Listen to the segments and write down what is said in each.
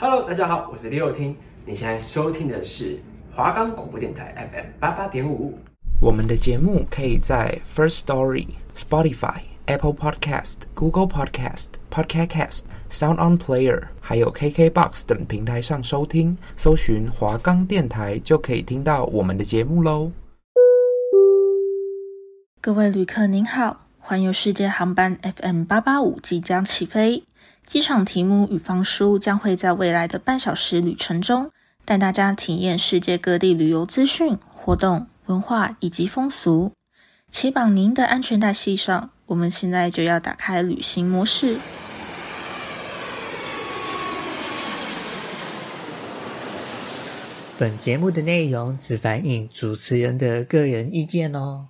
Hello，大家好，我是李友听。你现在收听的是华冈广播电台 FM 八八点五。我们的节目可以在 First Story、Spotify、Apple Podcast、Google Podcast、Podcast Cast、Sound On Player，还有 KKBox 等平台上收听。搜寻华冈电台就可以听到我们的节目喽。各位旅客您好，环游世界航班 FM 八八五即将起飞。机场题目与方叔将会在未来的半小时旅程中，带大家体验世界各地旅游资讯、活动、文化以及风俗。请绑您的安全带系上，我们现在就要打开旅行模式。本节目的内容只反映主持人的个人意见哦。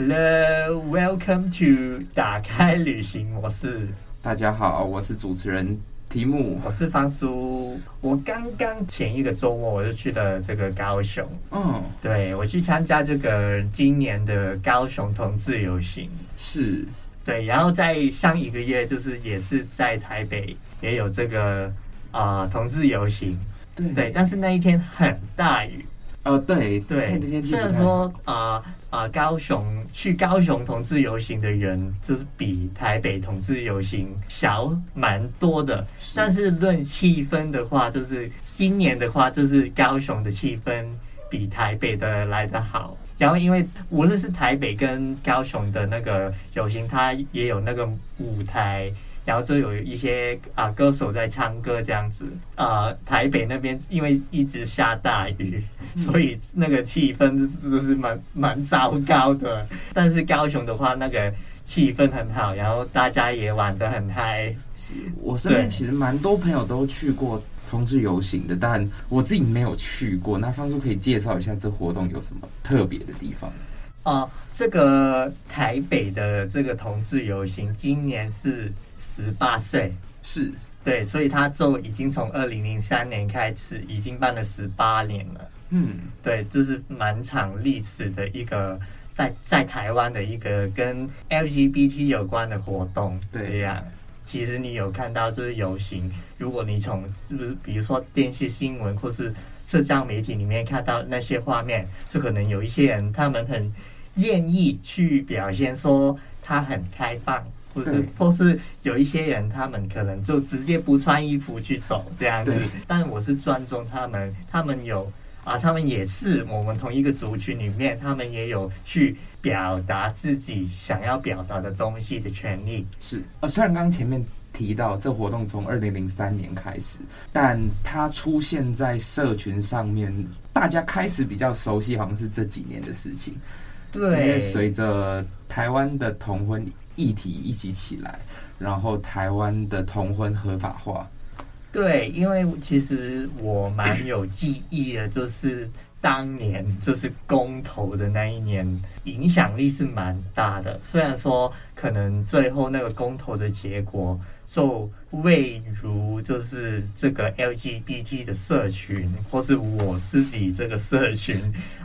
Hello, welcome to 打开旅行模式。大家好，我是主持人提姆，我是方苏。我刚刚前一个周末我就去了这个高雄，嗯，对，我去参加这个今年的高雄同志游行，是，对，然后在上一个月就是也是在台北也有这个啊、呃、同志游行，对。对，但是那一天很大雨，哦，对对，虽然说啊。呃啊、呃，高雄去高雄同志游行的人，就是比台北同志游行小蛮多的。是，但是论气氛的话，就是今年的话，就是高雄的气氛比台北的来得好。然后，因为无论是台北跟高雄的那个游行，它也有那个舞台。然后就有一些啊歌手在唱歌这样子啊，台北那边因为一直下大雨，所以那个气氛都是蛮蛮糟糕的。但是高雄的话，那个气氛很好，然后大家也玩得很嗨。我身边其实蛮多朋友都去过同志游行的，但我自己没有去过。那方叔可以介绍一下这活动有什么特别的地方？哦、呃，这个台北的这个同志游行今年是。十八岁是对，所以他就已经从二零零三年开始，已经办了十八年了。嗯，对，这是蛮长历史的一个在在台湾的一个跟 LGBT 有关的活动。这样，其实你有看到就是游行，如果你从是不是比如说电视新闻或是社交媒体里面看到那些画面，就可能有一些人他们很愿意去表现说他很开放。或是或是有一些人，他们可能就直接不穿衣服去走这样子，但我是尊重他们，他们有啊，他们也是我们同一个族群里面，他们也有去表达自己想要表达的东西的权利。是啊，虽然刚刚前面提到这活动从二零零三年开始，但它出现在社群上面，大家开始比较熟悉，好像是这几年的事情。对，因为随着台湾的同婚。议题一起起来，然后台湾的同婚合法化。对，因为其实我蛮有记忆的，就是当年就是公投的那一年，影响力是蛮大的。虽然说可能最后那个公投的结果就未如就是这个 LGBT 的社群，或是我自己这个社群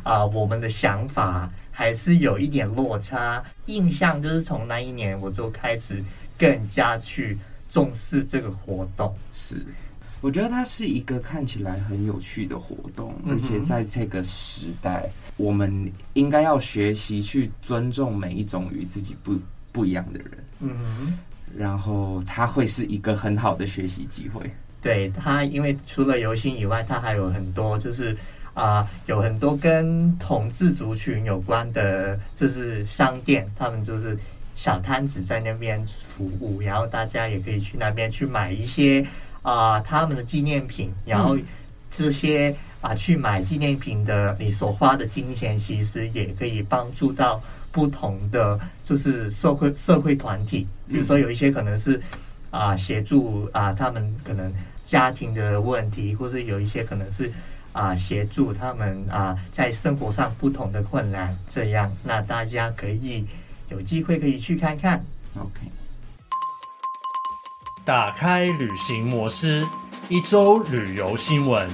啊、呃，我们的想法。还是有一点落差，印象就是从那一年我就开始更加去重视这个活动。是，我觉得它是一个看起来很有趣的活动，而且在这个时代，我们应该要学习去尊重每一种与自己不不一样的人。嗯哼，然后它会是一个很好的学习机会。对，它，因为除了游行以外，它还有很多就是。啊、呃，有很多跟同治族群有关的，就是商店，他们就是小摊子在那边服务，然后大家也可以去那边去买一些啊、呃、他们的纪念品，然后这些啊、呃、去买纪念品的，你所花的金钱其实也可以帮助到不同的就是社会社会团体，比如说有一些可能是啊、呃、协助啊、呃、他们可能家庭的问题，或是有一些可能是。啊，协助他们啊，在生活上不同的困难，这样，那大家可以有机会可以去看看。OK，打开旅行模式，一周旅游新闻。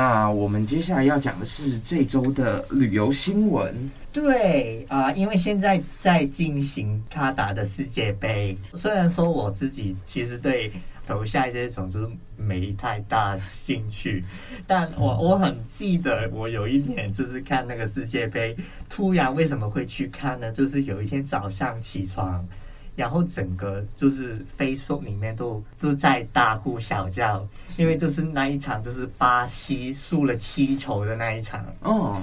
那我们接下来要讲的是这周的旅游新闻。对啊、呃，因为现在在进行卡达的世界杯，虽然说我自己其实对球赛这种就是没太大兴趣，但我我很记得我有一年就是看那个世界杯，突然为什么会去看呢？就是有一天早上起床。然后整个就是 Facebook 里面都都在大呼小叫，因为就是那一场就是巴西输了七球的那一场。哦，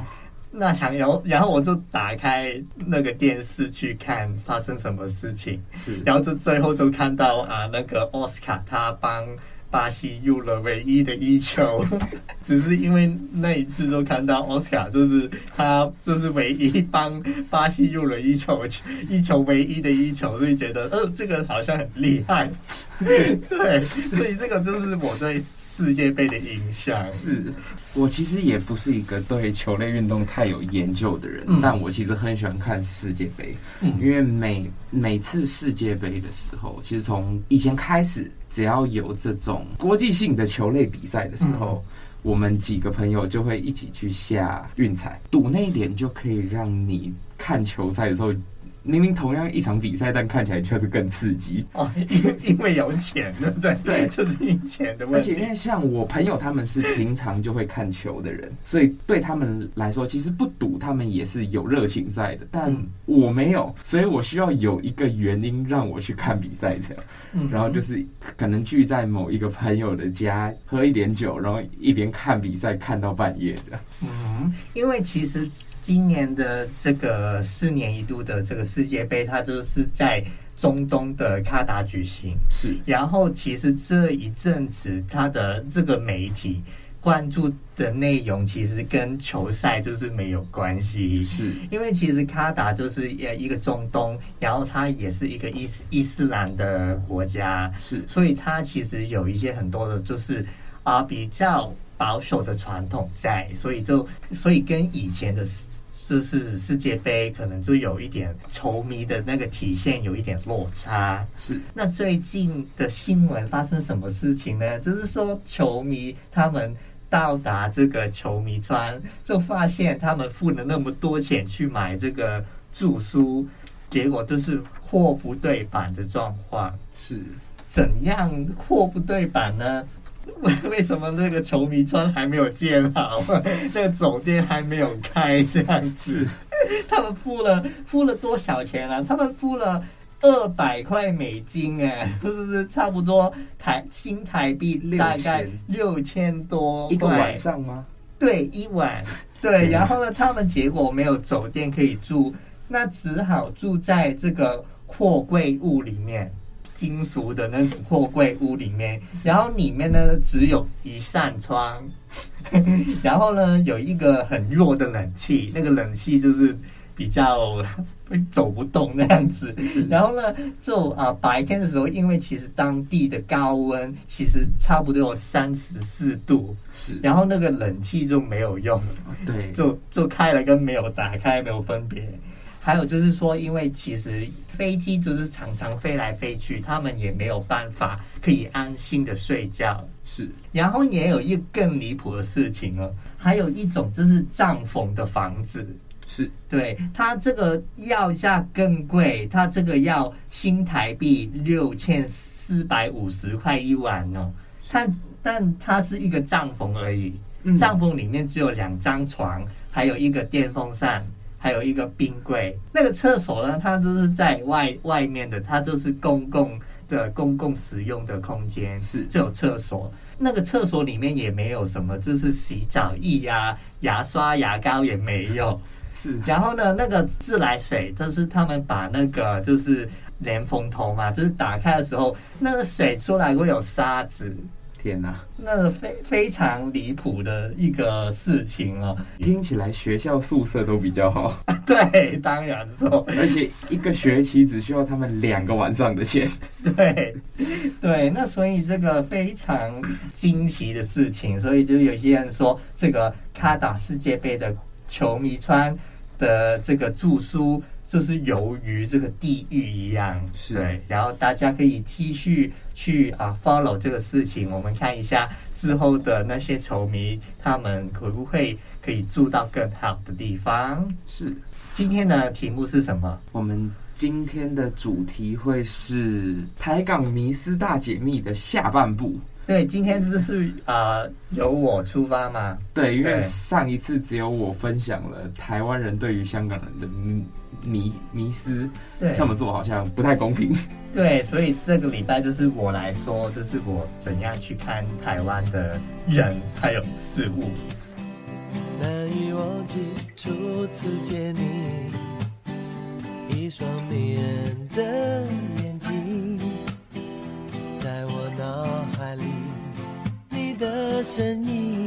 那场然后然后我就打开那个电视去看发生什么事情，是。然后就最后就看到啊那个奥斯卡他帮。巴西入了唯一的一球，只是因为那一次就看到奥斯卡，就是他就是唯一帮巴西入了一球，一球唯一的一球，所以觉得，呃，这个好像很厉害。对，所以这个就是我对。世界杯的影响。是，我其实也不是一个对球类运动太有研究的人，嗯、但我其实很喜欢看世界杯，嗯、因为每每次世界杯的时候，其实从以前开始，只要有这种国际性的球类比赛的时候，嗯、我们几个朋友就会一起去下运彩，赌那一点就可以让你看球赛的时候。明明同样一场比赛，但看起来却是更刺激哦，因为因为有钱，对不对？对，就是因钱的问题。而且因为像我朋友他们是平常就会看球的人，所以对他们来说，其实不赌他们也是有热情在的。但我没有，所以我需要有一个原因让我去看比赛这样。嗯，然后就是可能聚在某一个朋友的家喝一点酒，然后一边看比赛看到半夜这样。嗯，因为其实。今年的这个四年一度的这个世界杯，它就是在中东的卡达举行。是，然后其实这一阵子，它的这个媒体关注的内容，其实跟球赛就是没有关系。是，因为其实卡达就是呃一个中东，然后它也是一个伊斯伊斯兰的国家。是，所以它其实有一些很多的，就是啊比较保守的传统在，所以就所以跟以前的。就是世界杯可能就有一点球迷的那个体现有一点落差。是，那最近的新闻发生什么事情呢？就是说球迷他们到达这个球迷村，就发现他们付了那么多钱去买这个住宿，结果就是货不对版的状况。是，怎样货不对版呢？为 为什么那个球迷村还没有建好？那个酒店还没有开，这样子，他们付了付了多少钱啊？他们付了二百块美金，哎，就是差不多台新台币大概六千多一个晚上吗？对，一晚。对，然后呢，他们结果没有酒店可以住，那只好住在这个货柜屋里面。金属的那种货柜屋里面，然后里面呢只有一扇窗，然后呢有一个很弱的冷气，那个冷气就是比较 走不动那样子。然后呢，就啊、呃、白天的时候，因为其实当地的高温其实差不多有三十四度，是，然后那个冷气就没有用，对，就就开了跟没有打开没有分别。还有就是说，因为其实飞机就是常常飞来飞去，他们也没有办法可以安心的睡觉。是，然后也有一个更离谱的事情哦，还有一种就是帐篷的房子，是。对，它这个要价更贵，它这个要新台币六千四百五十块一晚哦，但但它是一个帐篷而已，帐篷里面只有两张床，还有一个电风扇。还有一个冰柜，那个厕所呢，它就是在外外面的，它就是公共的公共使用的空间，是就有厕所。那个厕所里面也没有什么，就是洗澡液呀、啊、牙刷、牙膏也没有。是，然后呢，那个自来水，就是他们把那个就是连风头嘛，就是打开的时候，那个水出来会有沙子。天呐，那个非非常离谱的一个事情哦，听起来学校宿舍都比较好。对，当然说，而且一个学期只需要他们两个晚上的钱。对，对，那所以这个非常惊奇的事情，所以就有些人说，这个卡达世界杯的球迷穿的这个住宿就是犹如这个地狱一样，是对。然后大家可以继续去啊 follow 这个事情，我们看一下之后的那些球迷，他们会不会可以住到更好的地方？是。今天的题目是什么？我们今天的主题会是台港迷思大解密的下半部。对，今天这是呃由我出发嘛。对，因为上一次只有我分享了台湾人对于香港人的迷迷失，对，这么做好像不太公平。对，所以这个礼拜就是我来说，就是我怎样去看台湾的人还有事物。难以忘记初次见你，一双迷人的眼睛。在我脑海里，你的身影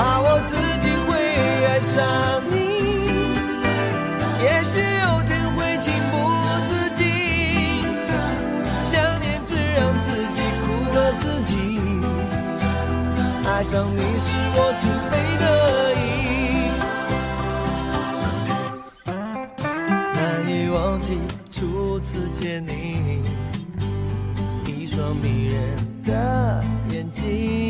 怕我自己会爱上你。也许有天会情不自禁，想念只让自己苦了自己。爱上你是我情非得已，难以忘记初次见你，一双迷人。的眼睛，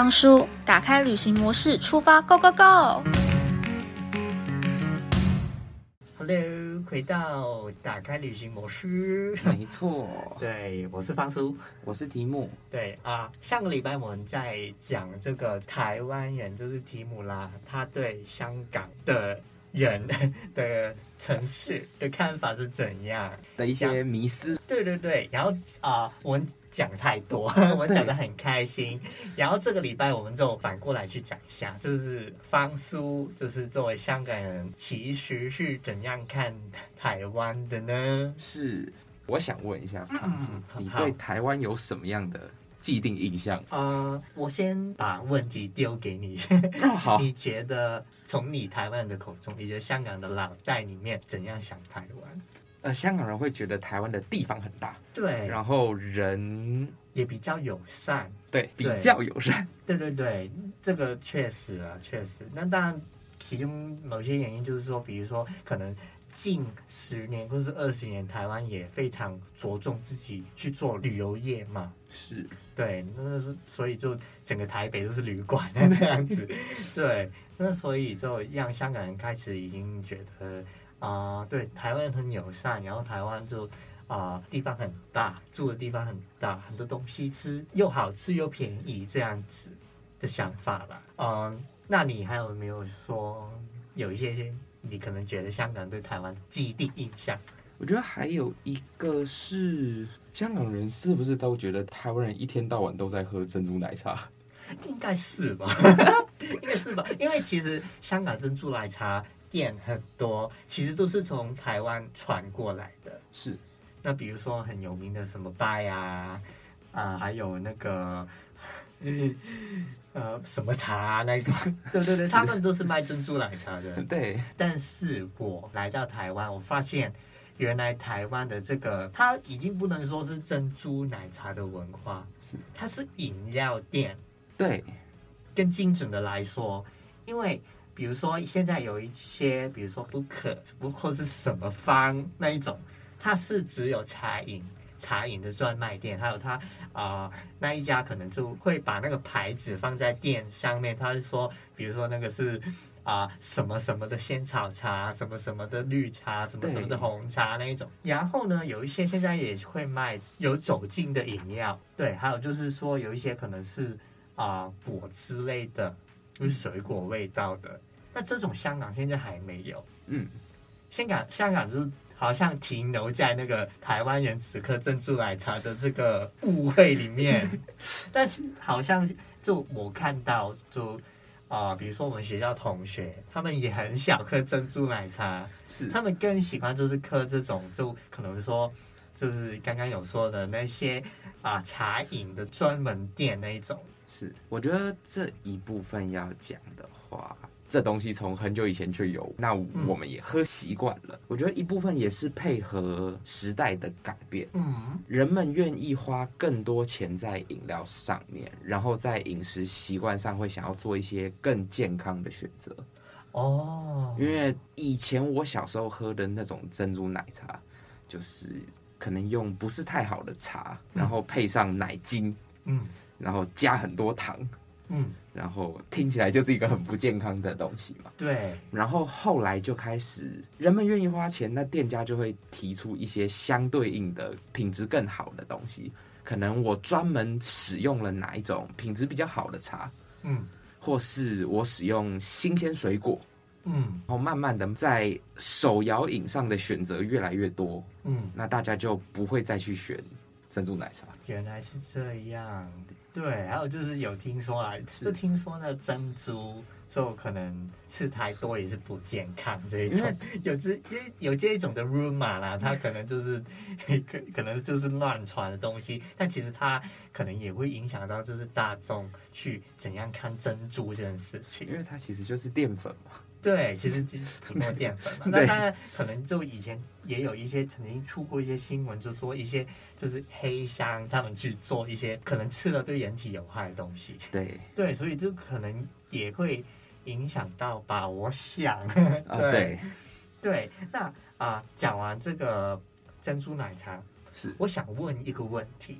方叔，打开旅行模式，出发，Go Go Go！Hello，回到打开旅行模式。没错，对，我是方叔，我是提姆。对啊，上个礼拜我们在讲这个台湾人，就是提姆啦，他对香港的人的城市的看法是怎样的一些迷思？对对对，然后啊，我们。讲太多，我讲的很开心。然后这个礼拜我们就反过来去讲一下，就是方叔，就是作为香港人，其实是怎样看台湾的呢？是，我想问一下方叔，嗯、你对台湾有什么样的既定印象？呃，我先把问题丢给你。哦、好，你觉得从你台湾人的口中，你觉得香港的脑袋里面怎样想台湾？呃，香港人会觉得台湾的地方很大，对，然后人也比较友善，对，比较友善，对对对，这个确实啊，确实。那当然，其中某些原因就是说，比如说，可能近十年或是二十年，台湾也非常着重自己去做旅游业嘛，是对，那是所以就整个台北都是旅馆啊这样子，对，那所以就让香港人开始已经觉得。啊、呃，对，台湾很友善，然后台湾就啊、呃、地方很大，住的地方很大，很多东西吃，又好吃又便宜，这样子的想法吧。嗯、呃，那你还有没有说有一些些你可能觉得香港对台湾的既定印象？我觉得还有一个是香港人是不是都觉得台湾人一天到晚都在喝珍珠奶茶？应该是吧，应该是吧，因为其实香港珍珠奶茶。店很多，其实都是从台湾传过来的。是，那比如说很有名的什么拜啊，啊，还有那个，呃，什么茶啊，那种，对对对，他们都是卖珍珠奶茶的。对。但是我来到台湾，我发现原来台湾的这个，它已经不能说是珍珠奶茶的文化，是，它是饮料店。对。更精准的来说，因为。比如说，现在有一些，比如说不可不或是什么方那一种，它是只有茶饮茶饮的专卖店，还有他啊、呃、那一家可能就会把那个牌子放在店上面，他是说，比如说那个是啊、呃、什么什么的仙草茶，什么什么的绿茶，什么什么的红茶那一种。然后呢，有一些现在也会卖有酒精的饮料，对，还有就是说有一些可能是啊、呃、果之类的，就是水果味道的。那这种香港现在还没有，嗯，香港香港就好像停留在那个台湾人此刻珍珠奶茶的这个误会里面，但是好像就我看到就啊、呃，比如说我们学校同学，他们也很想喝珍珠奶茶，是。他们更喜欢就是喝这种，就可能说就是刚刚有说的那些啊、呃、茶饮的专门店那一种，是。我觉得这一部分要讲的话。这东西从很久以前就有，那我们也喝习惯了。嗯、我觉得一部分也是配合时代的改变，嗯，人们愿意花更多钱在饮料上面，然后在饮食习惯上会想要做一些更健康的选择。哦，因为以前我小时候喝的那种珍珠奶茶，就是可能用不是太好的茶，然后配上奶精，嗯，然后加很多糖。嗯，然后听起来就是一个很不健康的东西嘛。对。然后后来就开始，人们愿意花钱，那店家就会提出一些相对应的品质更好的东西。可能我专门使用了哪一种品质比较好的茶，嗯，或是我使用新鲜水果，嗯，然后慢慢的在手摇饮上的选择越来越多，嗯，那大家就不会再去选珍珠奶茶。原来是这样。对，还有就是有听说啊，就听说那珍珠就可能吃太多也是不健康这一种，有这有这一种的 rumor 啦，它可能就是可可能就是乱传的东西，但其实它可能也会影响到就是大众去怎样看珍珠这件事情，因为它其实就是淀粉嘛。对，其实其实很多淀粉嘛。那当然可能就以前也有一些曾经出过一些新闻，就说一些就是黑箱他们去做一些可能吃了对人体有害的东西。对 对，所以就可能也会影响到吧。我想，啊、对对，对，那啊，讲完这个珍珠奶茶，是我想问一个问题，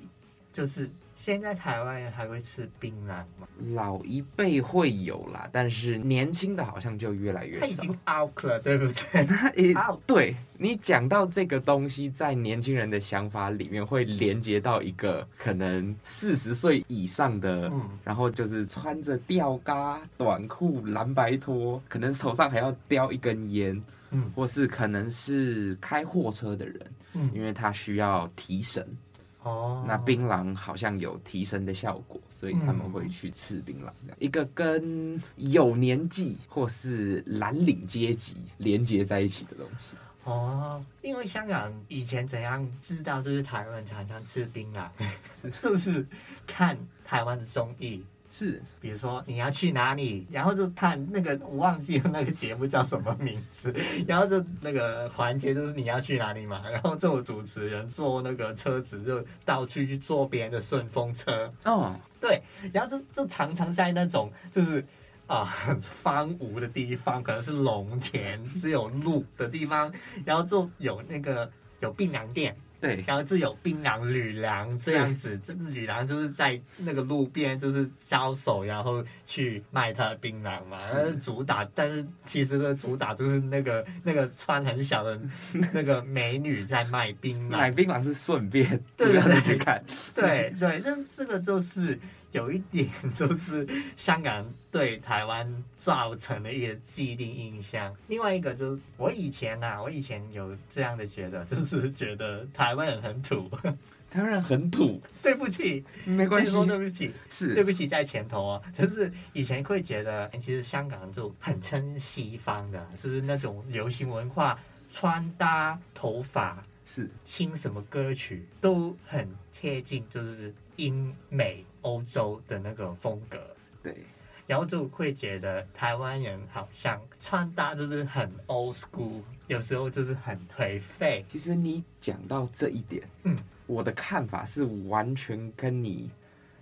就是现在台湾人还会吃槟榔吗？老一辈会有啦，但是年轻的好像就越来越少。他已经 out 了，对不对？他也对你讲到这个东西，在年轻人的想法里面会连接到一个可能四十岁以上的，嗯，然后就是穿着吊嘎短裤、蓝白拖，可能手上还要叼一根烟，嗯，或是可能是开货车的人，嗯，因为他需要提神。哦，那槟榔好像有提升的效果，所以他们会去吃槟榔。嗯、一个跟有年纪或是蓝领阶级连接在一起的东西。哦，因为香港以前怎样知道，就是台湾常常吃槟榔，就是看台湾的综艺。是，比如说你要去哪里，然后就看那个我忘记了那个节目叫什么名字，然后就那个环节就是你要去哪里嘛，然后做主持人坐那个车子就到处去坐别人的顺风车，哦，对，然后就就常常在那种就是啊、呃、很荒芜的地方，可能是农田只有路的地方，然后就有那个有槟榔店。对，然后就有槟榔女郎这样子，这个女郎就是在那个路边就是招手，然后去卖她的槟榔嘛，然后主打。但是其实呢，主打就是那个那个穿很小的 那个美女在卖槟榔，买槟榔是顺便，主要是去看。对对，那这个就是。有一点就是香港对台湾造成的一个既定印象，另外一个就是我以前呐、啊，我以前有这样的觉得，就是觉得台湾人很土，台湾人很土，对不起，没关系，说对不起，是。对不起在前头啊，就是以前会觉得，其实香港就很称西方的，就是那种流行文化、穿搭、头发，是。听什么歌曲都很贴近，就是英美。欧洲的那个风格，对，然后就会觉得台湾人好像穿搭就是很 old school，有时候就是很颓废。其实你讲到这一点，嗯，我的看法是完全跟你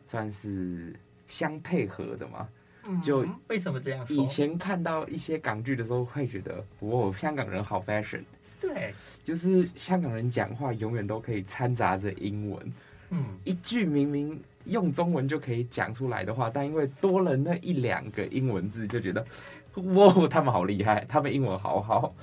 算是相配合的嘛。嗯，就为什么这样说？以前看到一些港剧的时候，会觉得哇，香港人好 fashion。对，就是香港人讲话永远都可以掺杂着英文。嗯，一句明明。用中文就可以讲出来的话，但因为多了那一两个英文字，就觉得哇，他们好厉害，他们英文好好。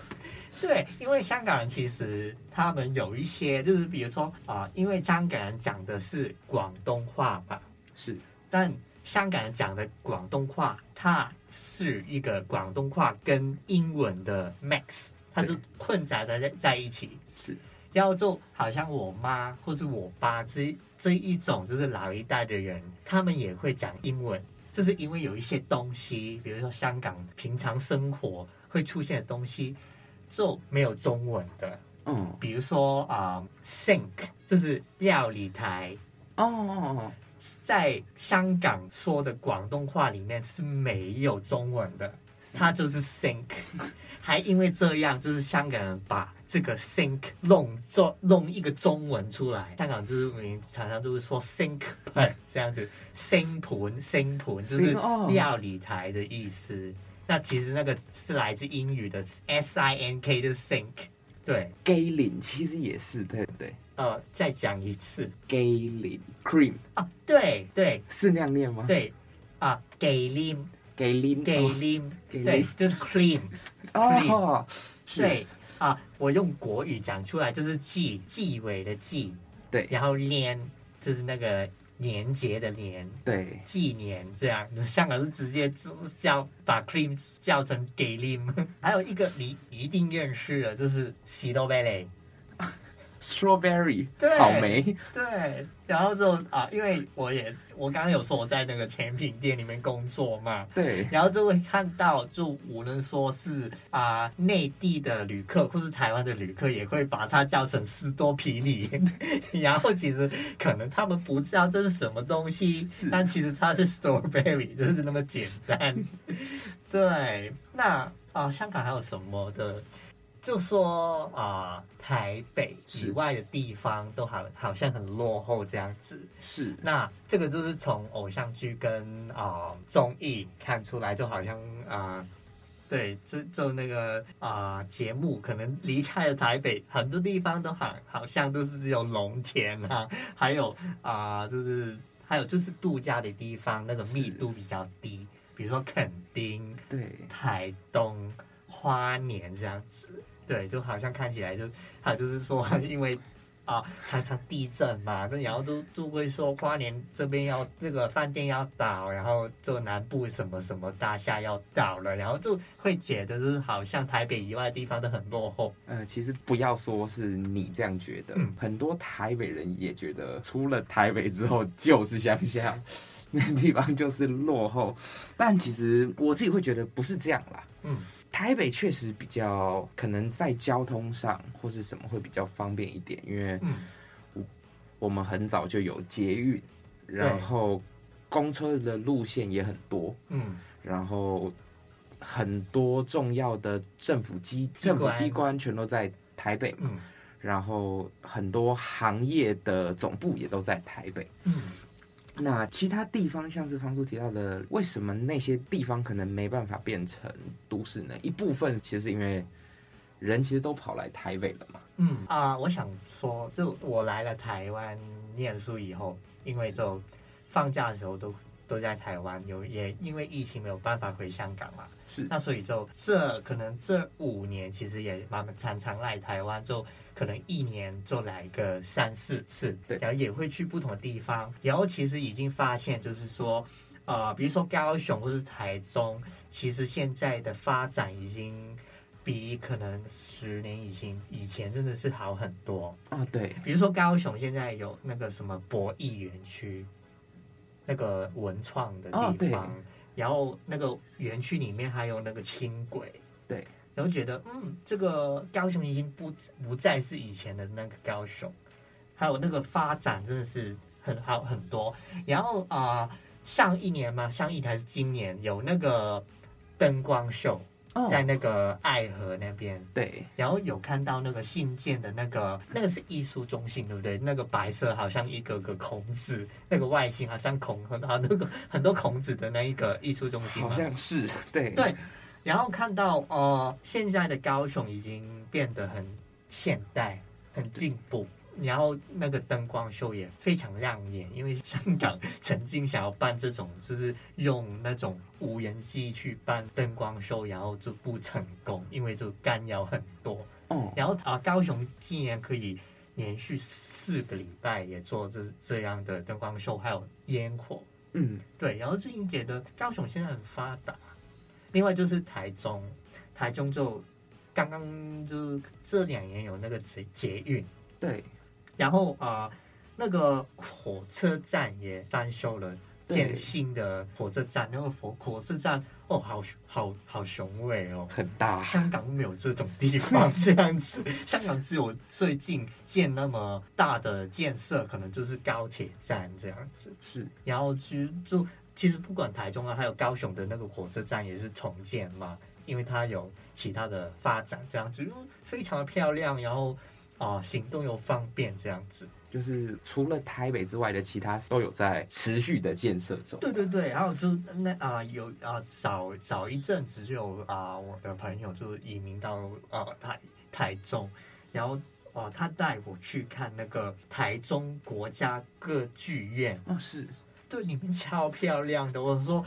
对，因为香港人其实他们有一些，就是比如说啊、呃，因为香港人讲的是广东话吧，是，但香港人讲的广东话，它是一个广东话跟英文的 max，它就混杂在在一起。是。然后就好像我妈或者我爸这这一种就是老一代的人，他们也会讲英文，就是因为有一些东西，比如说香港平常生活会出现的东西，就没有中文的。嗯，比如说啊、uh，sink 就是料理台。哦哦哦，在香港说的广东话里面是没有中文的，它就是 sink。还因为这样，就是香港人把。这个 sink 弄做弄一个中文出来，香港就是常常都是说 sink 盘这样子，sink 盘 sink 盘就是料理台的意思。那其实那个是来自英语的 s i n k 就是 sink。对，Galen 其实也是对不对？呃，再讲一次，Galen cream 啊，对对，是那样念吗？对。啊，Galen Galen Galen 对，就是 cream 哦，对。啊，我用国语讲出来就是纪纪委的纪，对，然后连就是那个年节的年，对，纪年这样。香港是直接叫把 cream 叫成 Galen，还有一个你一定认识的，就是。Strawberry 草莓，对，然后就啊，因为我也我刚刚有说我在那个甜品店里面工作嘛，对，然后就会看到，就无论说是啊内地的旅客或是台湾的旅客，也会把它叫成斯多啤梨，然后其实可能他们不知道这是什么东西，但其实它是 Strawberry，就是那么简单。对，那啊，香港还有什么的？就说啊、呃，台北以外的地方都好，好像很落后这样子。是，那这个就是从偶像剧跟啊、呃、综艺看出来，就好像啊、呃，对，就就那个啊、呃、节目，可能离开了台北，很多地方都好，好像都是只有农田啊，还有啊、呃，就是还有就是度假的地方，那个密度比较低，比如说垦丁、对，台东、花莲这样子，对，就好像看起来就还有就是说，因为。啊，常常地震嘛，那然后都都会说花莲这边要那个饭店要倒，然后就南部什么什么大厦要倒了，然后就会觉得就是好像台北以外的地方都很落后。呃，其实不要说是你这样觉得，嗯、很多台北人也觉得，出了台北之后就是乡下，那地方就是落后。但其实我自己会觉得不是这样啦，嗯。台北确实比较可能在交通上或是什么会比较方便一点，因为我们很早就有捷运，然后公车的路线也很多，嗯，然后很多重要的政府机政府机关全都在台北，嗯，然后很多行业的总部也都在台北，嗯。那其他地方，像是方叔提到的，为什么那些地方可能没办法变成都市呢？一部分其实是因为人其实都跑来台北了嘛。嗯啊、呃，我想说，就我来了台湾念书以后，因为就放假的时候都。都在台湾，有也因为疫情没有办法回香港嘛，是。那所以就这可能这五年其实也蛮常常来台湾，就可能一年就来个三四次，对，然后也会去不同的地方，然后其实已经发现就是说，呃，比如说高雄或是台中，其实现在的发展已经比可能十年以前以前真的是好很多。啊，对，比如说高雄现在有那个什么博弈园区。那个文创的地方，哦、然后那个园区里面还有那个轻轨，对，然后觉得嗯，这个高雄已经不不再是以前的那个高雄，还有那个发展真的是很好很多。然后啊、呃，上一年嘛，上一年还是今年有那个灯光秀。在那个爱河那边，对，然后有看到那个信件的那个，那个是艺术中心，对不对？那个白色好像一个个孔子，那个外形好像孔很好，那个很多孔子的那一个艺术中心，好像是，对对。然后看到呃，现在的高雄已经变得很现代，很进步。然后那个灯光秀也非常亮眼，因为香港曾经想要办这种，就是用那种无人机去办灯光秀，然后就不成功，因为就干扰很多。哦，然后啊，高雄竟然可以连续四个礼拜也做这这样的灯光秀，还有烟火。嗯，对。然后最近觉得高雄现在很发达。另外就是台中，台中就刚刚就这两年有那个捷捷运。对。然后啊、呃，那个火车站也翻修了，建新的火车站。那个火火车站哦，好好好雄伟哦，很大。香港没有这种地方这样子，香港只有最近建那么大的建设，可能就是高铁站这样子。是，然后就就其实不管台中啊，还有高雄的那个火车站也是重建嘛，因为它有其他的发展，这样子非常的漂亮。然后。啊，行动又方便，这样子，就是除了台北之外的其他都有在持续的建设中。对对对，然后就那啊有啊早早一阵子就有啊我的朋友就移民到啊台台中，然后啊他带我去看那个台中国家歌剧院。哦，是，对，里面超漂亮的。我说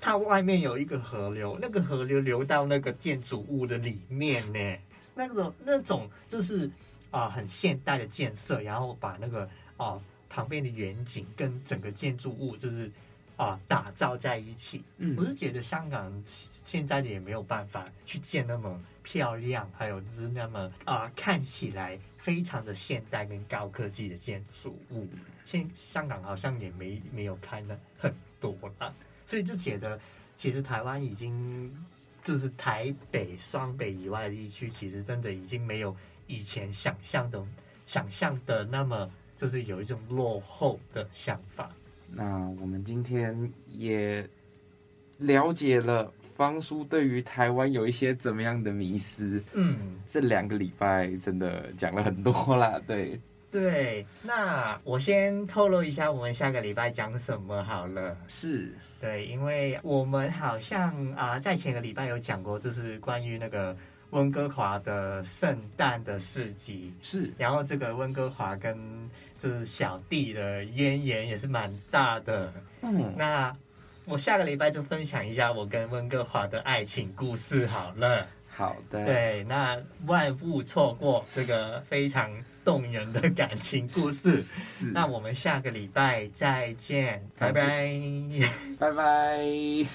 它外面有一个河流，那个河流流到那个建筑物的里面呢，那个那种就是。啊，很现代的建设，然后把那个啊旁边的远景跟整个建筑物就是啊打造在一起。嗯，我是觉得香港现在也没有办法去建那么漂亮，还有就是那么啊看起来非常的现代跟高科技的建筑物。现香港好像也没没有开了很多了，所以就觉得其实台湾已经就是台北、双北以外的地区，其实真的已经没有。以前想象的、想象的那么，就是有一种落后的想法。那我们今天也了解了方叔对于台湾有一些怎么样的迷思。嗯，这两个礼拜真的讲了很多啦。对对，那我先透露一下，我们下个礼拜讲什么好了。是对，因为我们好像啊，在前个礼拜有讲过，就是关于那个。温哥华的圣诞的市集是，然后这个温哥华跟就是小弟的渊源也是蛮大的。嗯，那我下个礼拜就分享一下我跟温哥华的爱情故事好了。好的，对，那万勿错过这个非常动人的感情故事。是，那我们下个礼拜再见，拜拜，拜拜。